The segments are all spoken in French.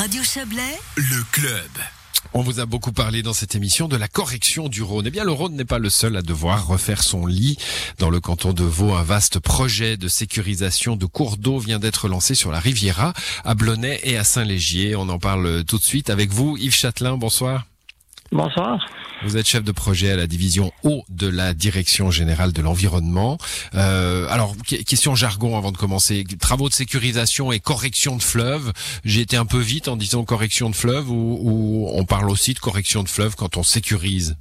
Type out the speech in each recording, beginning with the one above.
Radio Chablais, le club. On vous a beaucoup parlé dans cette émission de la correction du Rhône. Eh bien, le Rhône n'est pas le seul à devoir refaire son lit. Dans le canton de Vaud, un vaste projet de sécurisation de cours d'eau vient d'être lancé sur la Riviera, à Blonay et à Saint-Légier. On en parle tout de suite avec vous, Yves Châtelain. Bonsoir. Bonsoir. Vous êtes chef de projet à la division eau de la Direction générale de l'environnement. Euh, alors, question jargon avant de commencer. Travaux de sécurisation et correction de fleuve. J'ai été un peu vite en disant correction de fleuve ou on parle aussi de correction de fleuve quand on sécurise?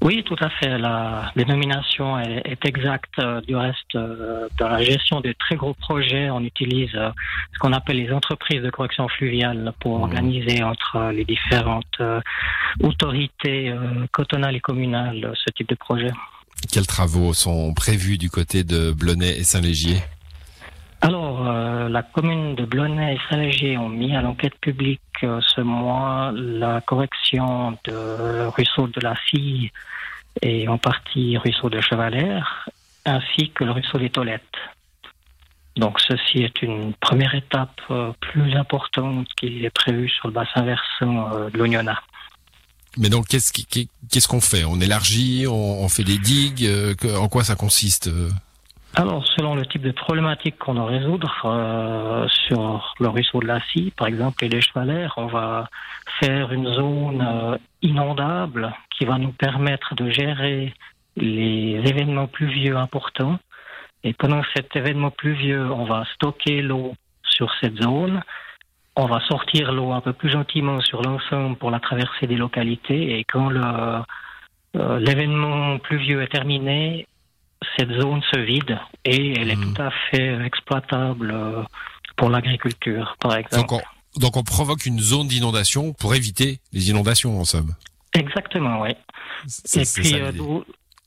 Oui, tout à fait. La dénomination est, exacte. Euh, du reste, euh, dans la gestion des très gros projets, on utilise euh, ce qu'on appelle les entreprises de correction fluviale pour mmh. organiser entre les différentes autorités cotonales et communales ce type de projet. Quels travaux sont prévus du côté de Blonay et Saint-Légier? Alors, la commune de Blonay et Saint-Légier ont mis à l'enquête publique ce mois la correction de ruisseau de la Fille et en partie ruisseau de Chevalère, ainsi que le ruisseau des Toilettes. Donc ceci est une première étape euh, plus importante qui est prévue sur le bassin versant euh, de l'Ognona. Mais donc qu'est-ce qu'on fait? On élargit, on, fait des digues euh, En quoi ça consiste alors, selon le type de problématique qu'on doit résoudre sur le ruisseau de la Scie, par exemple, et les chevalères, on va faire une zone inondable qui va nous permettre de gérer les événements pluvieux importants. Et pendant cet événement pluvieux, on va stocker l'eau sur cette zone. On va sortir l'eau un peu plus gentiment sur l'ensemble pour la traversée des localités. Et quand euh, l'événement pluvieux est terminé, cette zone se vide et elle est mmh. tout à fait exploitable euh, pour l'agriculture, par exemple. Donc on, donc on provoque une zone d'inondation pour éviter les inondations, en somme. Exactement, oui. Et puis, euh,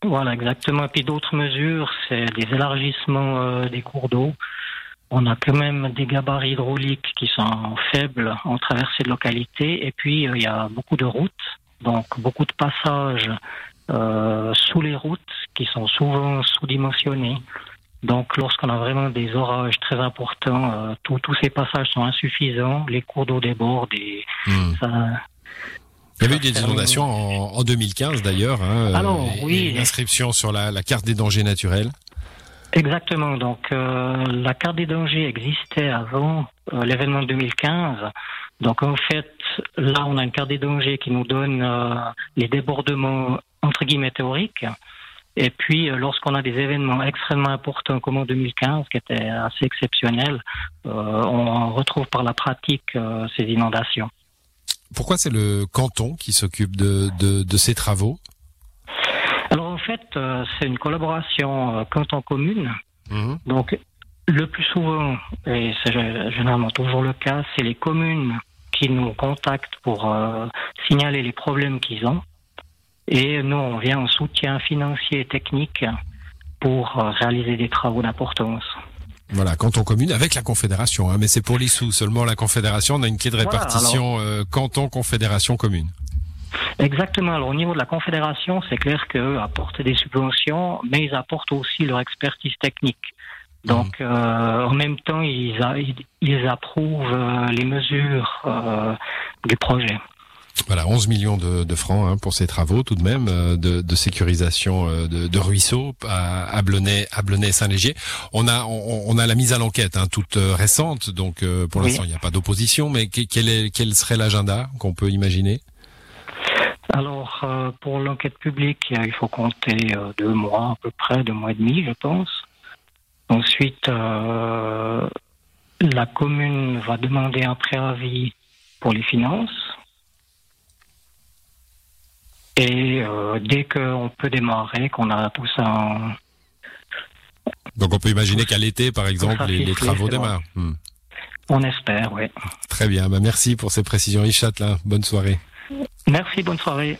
voilà, exactement. Et puis d'autres mesures, c'est des élargissements euh, des cours d'eau. On a quand même des gabarits hydrauliques qui sont faibles en traversée de localité. Et puis, euh, il y a beaucoup de routes, donc beaucoup de passages sous les routes qui sont souvent sous-dimensionnés. Donc, lorsqu'on a vraiment des orages très importants, tous ces passages sont insuffisants, les cours d'eau débordent et hmm. ça, il y avait eu des inondations en, 2015 d'ailleurs. Hein, Alors, oui. Une inscription sur la, carte des dangers naturels. Exactement. Donc, euh, la carte des dangers existait avant euh, l'événement de 2015. Donc, en fait, là, on a une carte des dangers qui nous donne euh, les débordements entre guillemets théoriques. Et puis, lorsqu'on a des événements extrêmement importants comme en 2015, qui étaient assez exceptionnels, on retrouve par la pratique ces inondations. Pourquoi c'est le canton qui s'occupe de, de, ces travaux? Alors en fait, euh, c'est une collaboration euh, canton-commune. Mhm. Donc le plus souvent, et c'est généralement toujours le cas, c'est les communes qui nous contactent pour euh, signaler les problèmes qu'ils ont. Et nous, on vient en soutien financier et technique pour réaliser des travaux d'importance. Voilà, canton commune avec la Confédération, hein, mais c'est pour les sous. Seulement la Confédération, on a une clé de répartition euh, canton Confédération commune. Exactement. Alors au niveau de la Confédération, c'est clair qu'eux apportent des subventions, mais ils apportent aussi leur expertise technique. Donc mmh. euh, en même temps, ils, ils approuvent euh, les mesures du projet. Voilà, 11 millions de, francs hein, pour ces travaux tout de même euh, de, sécurisation euh, de, ruisseaux à, à Blonay, à Saint-Légier. On a on, a la mise à l'enquête hein, toute euh, récente, donc pour l'instant il n'y a pas d'opposition, mais quel, est, quel serait l'agenda qu'on peut imaginer? Alors pour l'enquête publique, il faut compter deux mois à peu près, deux mois et demi, je pense. Ensuite, la commune va demander un préavis pour les finances. Et euh, dès qu'on peut démarrer, qu'on a tout ça en... Donc on peut imaginer qu'à l'été, par exemple, les, travaux démarrent. Hmm. On espère, oui. Très bien. Bah, merci pour ces précisions, Yves Bonne soirée. Merci, bonne soirée.